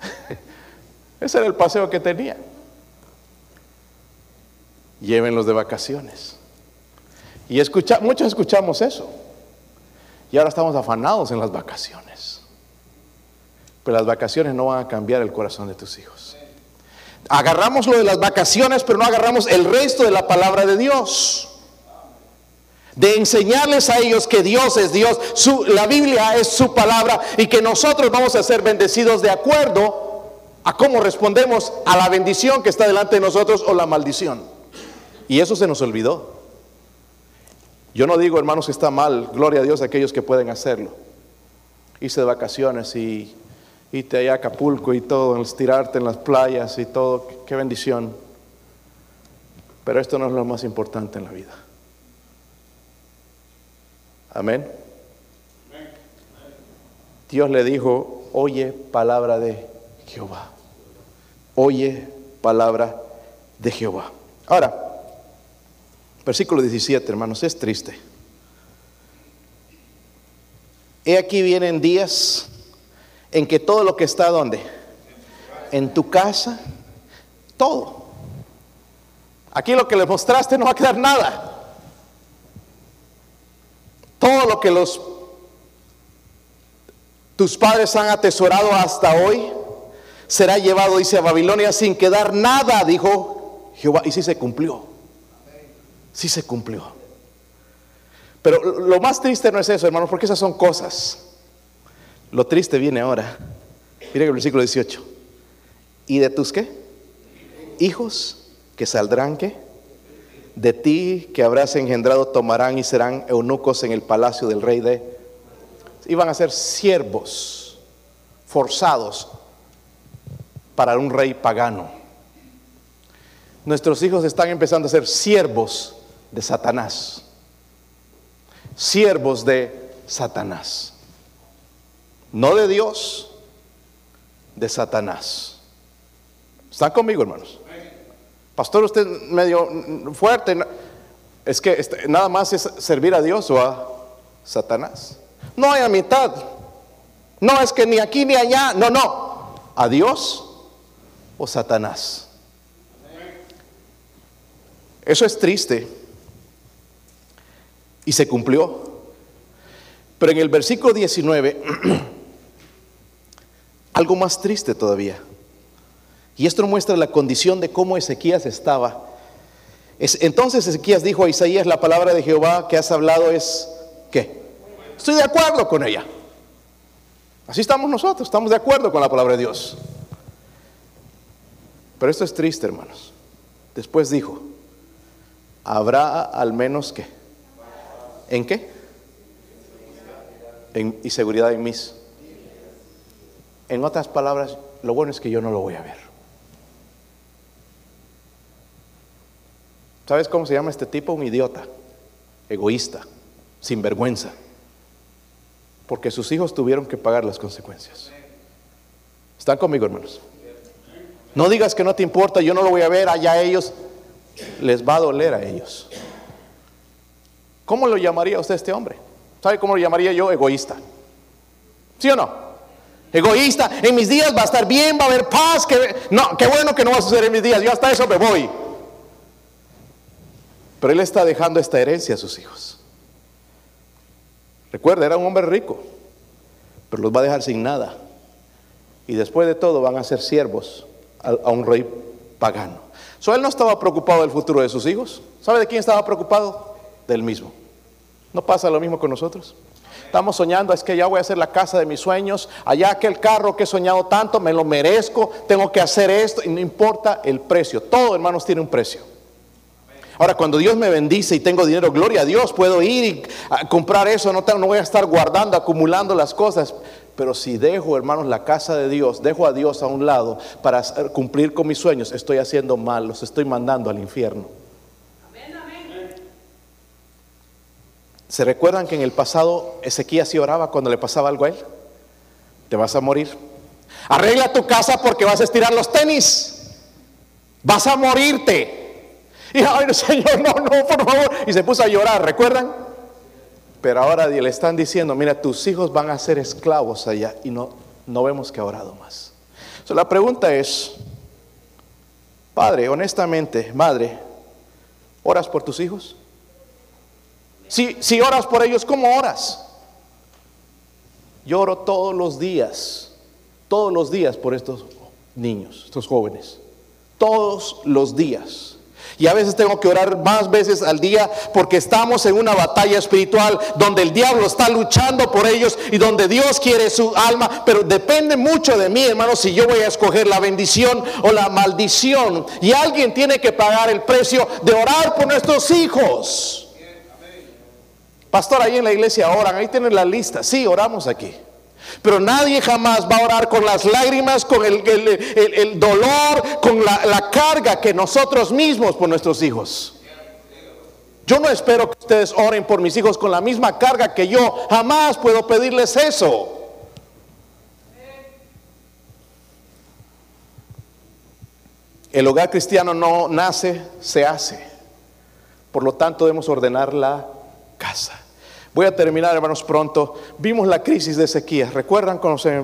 Ese era el paseo que tenía. Llévenlos de vacaciones. Y escucha, muchos escuchamos eso. Y ahora estamos afanados en las vacaciones. Pero las vacaciones no van a cambiar el corazón de tus hijos. Agarramos lo de las vacaciones, pero no agarramos el resto de la palabra de Dios de enseñarles a ellos que Dios es Dios, la Biblia es su palabra y que nosotros vamos a ser bendecidos de acuerdo a cómo respondemos a la bendición que está delante de nosotros o la maldición. Y eso se nos olvidó. Yo no digo, hermanos, que está mal, gloria a Dios a aquellos que pueden hacerlo. Hice de vacaciones y irte allá a Acapulco y todo, estirarte en las playas y todo, qué bendición. Pero esto no es lo más importante en la vida. Amén. Dios le dijo, oye palabra de Jehová. Oye palabra de Jehová. Ahora, versículo 17, hermanos, es triste. He aquí vienen días en que todo lo que está donde? En tu casa, todo. Aquí lo que le mostraste no va a quedar nada. Todo lo que los tus padres han atesorado hasta hoy será llevado, dice, a Babilonia sin quedar nada, dijo Jehová. Y sí se cumplió. Sí se cumplió. Pero lo más triste no es eso, hermanos, porque esas son cosas. Lo triste viene ahora. Mira el versículo 18. ¿Y de tus qué? Hijos que saldrán qué? de ti que habrás engendrado tomarán y serán eunucos en el palacio del rey de... Iban a ser siervos forzados para un rey pagano. Nuestros hijos están empezando a ser siervos de Satanás. Siervos de Satanás. No de Dios, de Satanás. ¿Están conmigo, hermanos? Pastor, usted medio fuerte. Es que este, nada más es servir a Dios o a Satanás. No hay a mitad. No es que ni aquí ni allá. No, no. A Dios o Satanás. Eso es triste. Y se cumplió. Pero en el versículo 19, algo más triste todavía. Y esto muestra la condición de cómo Ezequías estaba. entonces Ezequías dijo a Isaías, la palabra de Jehová que has hablado es, ¿qué? Estoy de acuerdo con ella. Así estamos nosotros, estamos de acuerdo con la palabra de Dios. Pero esto es triste, hermanos. Después dijo, habrá al menos que. ¿En qué? En, y seguridad en mis. En otras palabras, lo bueno es que yo no lo voy a ver. ¿Sabes cómo se llama este tipo? Un idiota, egoísta. sin vergüenza, porque sus hijos tuvieron que pagar las consecuencias. ¿Están conmigo, hermanos? No digas que no te importa, yo no lo voy a ver, allá ellos, les va a doler a ellos. ¿Cómo lo llamaría usted este hombre? ¿Sabe cómo lo llamaría yo? Egoísta. ¿Sí o no? Egoísta, en mis días va a estar bien, va a haber paz, que no, qué bueno que no va a suceder en mis días, yo hasta eso me voy. Pero él está dejando esta herencia a sus hijos. Recuerda, era un hombre rico, pero los va a dejar sin nada. Y después de todo van a ser siervos a, un rey pagano. So, él no estaba preocupado del futuro de sus hijos. ¿Sabe de quién estaba preocupado? Del mismo. ¿No pasa lo mismo con nosotros? Estamos soñando, es que ya voy a hacer la casa de mis sueños, allá aquel carro que he soñado tanto, me lo merezco, tengo que hacer esto, y no importa el precio. Todo, hermanos, tiene un precio. Ahora, cuando Dios me bendice y tengo dinero, gloria a Dios, puedo ir y comprar eso, no, no voy a estar guardando, acumulando las cosas. Pero si dejo, hermanos, la casa de Dios, dejo a Dios a un lado para cumplir con mis sueños, estoy haciendo mal, los estoy mandando al infierno. ¿Se recuerdan que en el pasado Ezequías sí oraba cuando le pasaba algo a él? Te vas a morir. Arregla tu casa porque vas a estirar los tenis. Vas a morirte. Y ay, Señor, no, no, por favor. Y se puso a llorar, ¿recuerdan? Pero ahora le están diciendo, mira, tus hijos van a ser esclavos allá. Y no, no vemos que ha orado más. la pregunta es, padre, honestamente, madre, ¿oras por tus hijos? Si, si oras por ellos, ¿cómo oras? Yo oro todos los días, todos los días por estos niños, estos jóvenes. Todos los días. Y a veces tengo que orar más veces al día porque estamos en una batalla espiritual donde el diablo está luchando por ellos y donde Dios quiere su alma. Pero depende mucho de mí, hermano, si yo voy a escoger la bendición o la maldición. Y alguien tiene que pagar el precio de orar por nuestros hijos. Pastor, ahí en la iglesia oran, ahí tienen la lista. Sí, oramos aquí. Pero nadie jamás va a orar con las lágrimas, con el, dolor, con la, la carga que nosotros mismos por nuestros hijos. Yo no espero que ustedes oren por mis hijos con la misma carga que yo. Jamás puedo pedirles eso. El hogar cristiano no nace, se hace. Por lo tanto, debemos ordenar la casa. Voy a terminar, hermanos, pronto. Vimos la crisis de Ezequías. ¿Recuerdan cuando se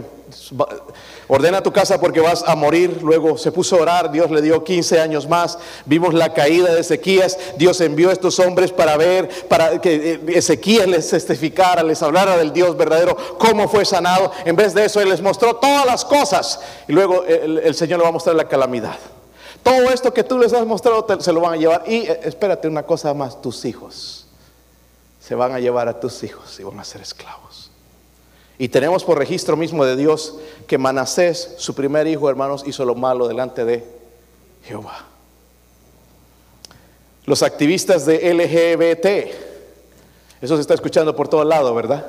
ordena tu casa porque vas a morir? Luego se puso a orar, Dios le dio 15 años más. Vimos la caída de Ezequías. Dios envió a estos hombres para ver, para que eh, Ezequías les testificara, les hablara del Dios verdadero, cómo fue sanado. En vez de eso, Él les mostró todas las cosas. Y luego el, el Señor le va a mostrar la calamidad. Todo esto que tú les has mostrado se lo van a llevar. Y eh, espérate una cosa más, tus hijos se van a llevar a tus hijos y van a ser esclavos. Y tenemos por registro mismo de Dios que Manasés, su primer hijo, hermanos, hizo lo malo delante de Jehová. Los activistas de LGBT, eso se está escuchando por todo lado, ¿verdad?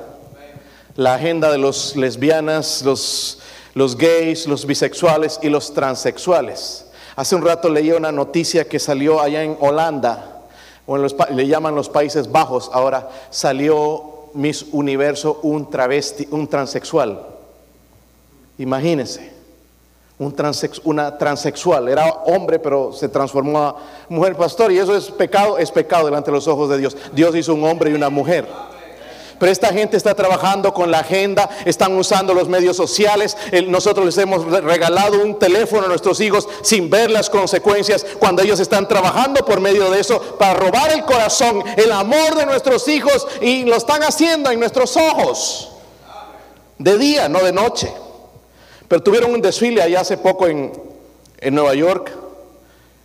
La agenda de los lesbianas, los, los gays, los bisexuales y los transexuales. Hace un rato leí una noticia que salió allá en Holanda o le llaman los Países Bajos, ahora salió Miss Universo un travesti, un transexual. Imagínense, un una transexual, era hombre pero se transformó a mujer pastor y eso es pecado, es pecado delante de los ojos de Dios. Dios hizo un hombre y una mujer. Pero esta gente está trabajando con la agenda, están usando los medios sociales. Nosotros les hemos regalado un teléfono a nuestros hijos sin ver las consecuencias cuando ellos están trabajando por medio de eso para robar el corazón, el amor de nuestros hijos y lo están haciendo en nuestros ojos. De día, no de noche. Pero tuvieron un desfile allá hace poco en, Nueva York,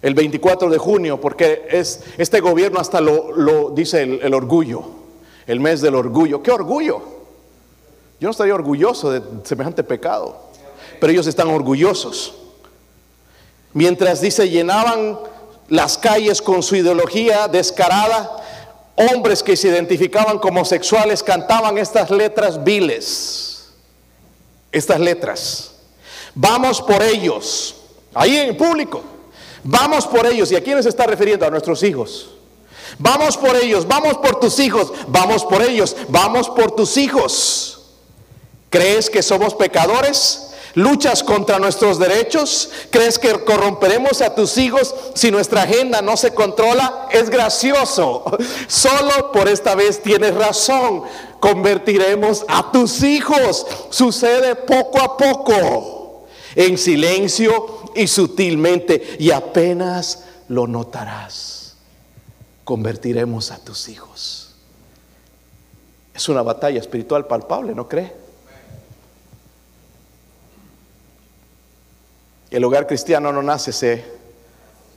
el 24 de junio, porque es, este gobierno hasta lo, dice el orgullo el mes del orgullo. ¿Qué orgullo? Yo no estaría orgulloso de semejante pecado, pero ellos están orgullosos. Mientras dice, llenaban las calles con su ideología descarada, hombres que se identificaban como sexuales cantaban estas letras viles, estas letras. Vamos por ellos, ahí en público, vamos por ellos. ¿Y a quiénes se está refiriendo? A nuestros hijos. Vamos por ellos, vamos por tus hijos, vamos por ellos, vamos por tus hijos. ¿Crees que somos pecadores? ¿Luchas contra nuestros derechos? ¿Crees que corromperemos a tus hijos si nuestra agenda no se controla? Es gracioso. Solo por esta vez tienes razón. Convertiremos a tus hijos. Sucede poco a poco, en silencio y sutilmente, y apenas lo notarás. Convertiremos a tus hijos. Es una batalla espiritual palpable, ¿no cree? El hogar cristiano no nace, se...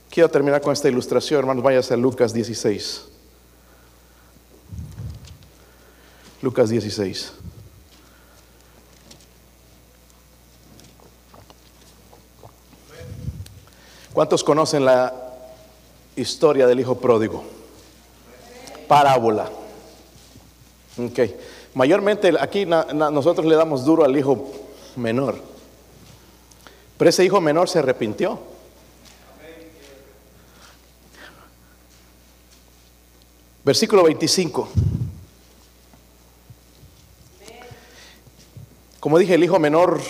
Quiero terminar con esta ilustración, hermanos, vaya a Lucas 16. Lucas 16. ¿Cuántos conocen la historia del hijo pródigo? Parábola. Ok. Mayormente aquí nosotros le damos duro al hijo menor. Pero ese hijo menor se arrepintió. Versículo 25. Como dije, el hijo menor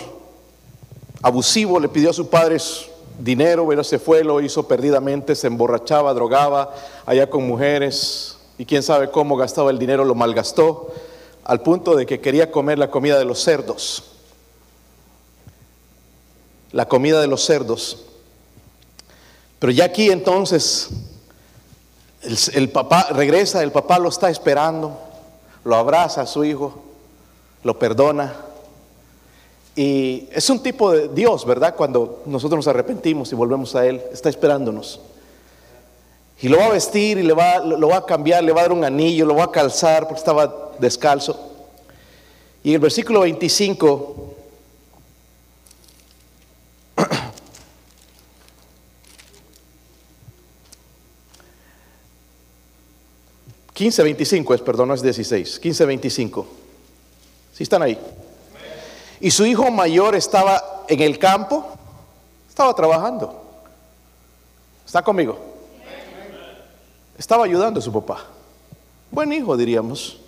abusivo le pidió a sus padres dinero, pero se fue, lo hizo perdidamente, se emborrachaba, drogaba, allá con mujeres, y quién sabe cómo gastaba el dinero, lo malgastó, al punto de que quería comer la comida de los cerdos la comida de los cerdos. Pero ya aquí entonces el, papá regresa, el papá lo está esperando, lo abraza a su hijo, lo perdona. Y es un tipo de Dios, ¿verdad? Cuando nosotros nos arrepentimos y volvemos a Él, está esperándonos. Y lo va a vestir y le va, lo va a cambiar, le va a dar un anillo, lo va a calzar porque estaba descalzo. Y el versículo 25 15.25 es, perdón, no es 16. 15.25. ¿Sí están ahí? Y su hijo mayor estaba en el campo, estaba trabajando. ¿Está conmigo? Estaba ayudando a su papá. Buen hijo, diríamos.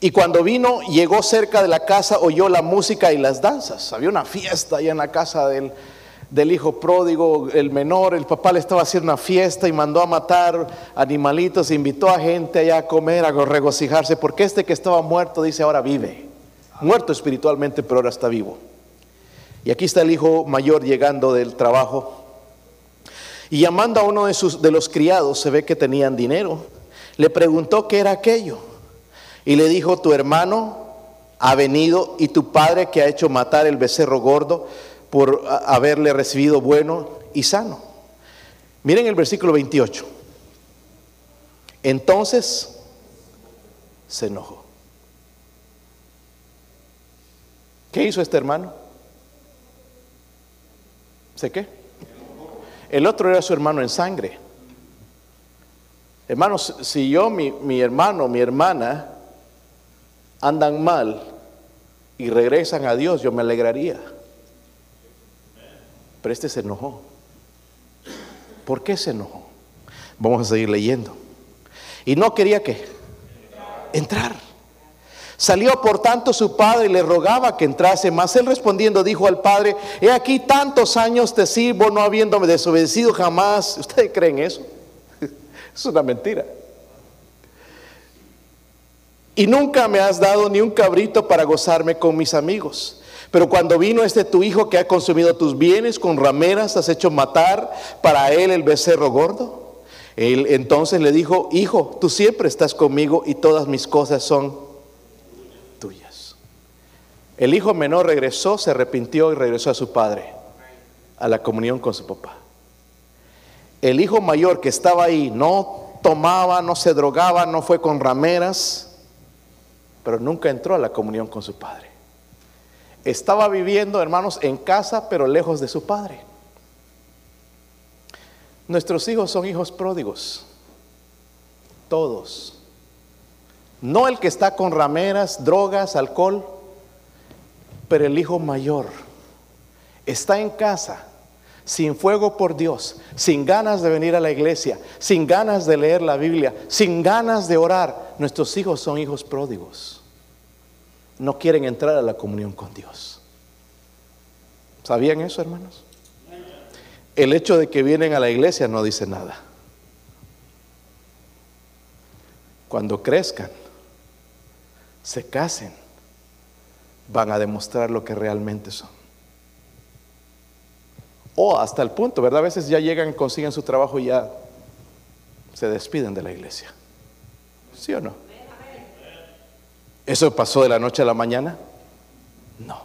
Y cuando vino, llegó cerca de la casa, oyó la música y las danzas. Había una fiesta allá en la casa del, del hijo pródigo, el menor, el papá le estaba haciendo una fiesta y mandó a matar animalitos, invitó a gente allá a comer, a regocijarse, porque este que estaba muerto dice ahora vive, muerto espiritualmente, pero ahora está vivo. Y aquí está el hijo mayor llegando del trabajo y llamando a uno de, sus, de los criados, se ve que tenían dinero, le preguntó qué era aquello y le dijo, tu hermano ha venido y tu padre que ha hecho matar el becerro gordo, por haberle recibido bueno y sano. Miren el versículo 28. Entonces se enojó. ¿Qué hizo este hermano? ¿Sé qué? El otro era su hermano en sangre. Hermanos, si yo, mi, mi hermano, mi hermana andan mal y regresan a Dios, yo me alegraría. Pero este se enojó. ¿Por qué se enojó? Vamos a seguir leyendo. Y no quería que entrar. Salió por tanto su padre y le rogaba que entrase, mas él respondiendo dijo al padre, he aquí tantos años te sirvo no habiéndome desobedecido jamás. ¿Ustedes creen eso? Es una mentira. Y nunca me has dado ni un cabrito para gozarme con mis amigos. Pero cuando vino este tu hijo que ha consumido tus bienes con rameras, has hecho matar para él el becerro gordo. Él entonces le dijo, hijo, tú siempre estás conmigo y todas mis cosas son. El hijo menor regresó, se arrepintió y regresó a su padre, a la comunión con su papá. El hijo mayor que estaba ahí no tomaba, no se drogaba, no fue con rameras, pero nunca entró a la comunión con su padre estaba viviendo, hermanos, en casa, pero lejos de su padre. Nuestros hijos son hijos pródigos, todos. No el que está con rameras, drogas, alcohol, pero el hijo mayor está en casa, sin fuego por Dios, sin ganas de venir a la iglesia, sin ganas de leer la Biblia, sin ganas de orar, nuestros hijos son hijos pródigos. No quieren entrar a la comunión con Dios. ¿Sabían eso, hermanos? El hecho de que vienen a la iglesia no dice nada. Cuando crezcan, se casen, van a demostrar lo que realmente son. O hasta el punto, ¿verdad? A veces ya llegan, consiguen su trabajo y ya se despiden de la iglesia. ¿Sí o no? ¿Eso pasó de la noche a la mañana? No.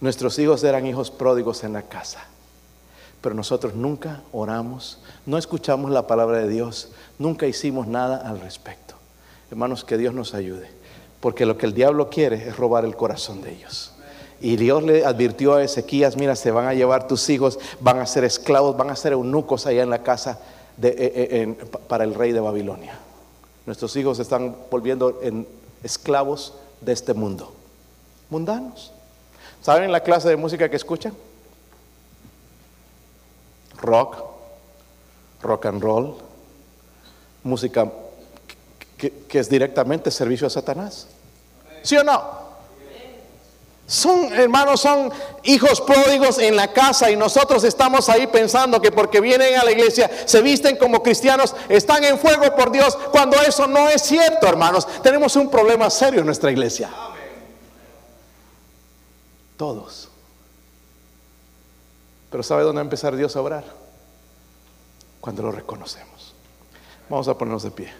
Nuestros hijos eran hijos pródigos en la casa, pero nosotros nunca oramos, no escuchamos la palabra de Dios, nunca hicimos nada al respecto. Hermanos, que Dios nos ayude, porque lo que el diablo quiere es robar el corazón de ellos. Y Dios le advirtió a Ezequías, mira, se van a llevar tus hijos, van a ser esclavos, van a ser eunucos allá en la casa eh, eh, para el rey de Babilonia. Nuestros hijos se están volviendo en esclavos de este mundo, mundanos. ¿Saben la clase de música que escuchan? Rock, rock and roll, música que, es directamente servicio a Satanás. ¿Sí o no? Son, hermanos, son hijos pródigos en la casa y nosotros estamos ahí pensando que porque vienen a la iglesia, se visten como cristianos, están en fuego por Dios, cuando eso no es cierto, hermanos. Tenemos un problema serio en nuestra iglesia. Todos. Pero ¿sabe dónde empezar Dios a obrar? Cuando lo reconocemos. Vamos a ponernos de pie.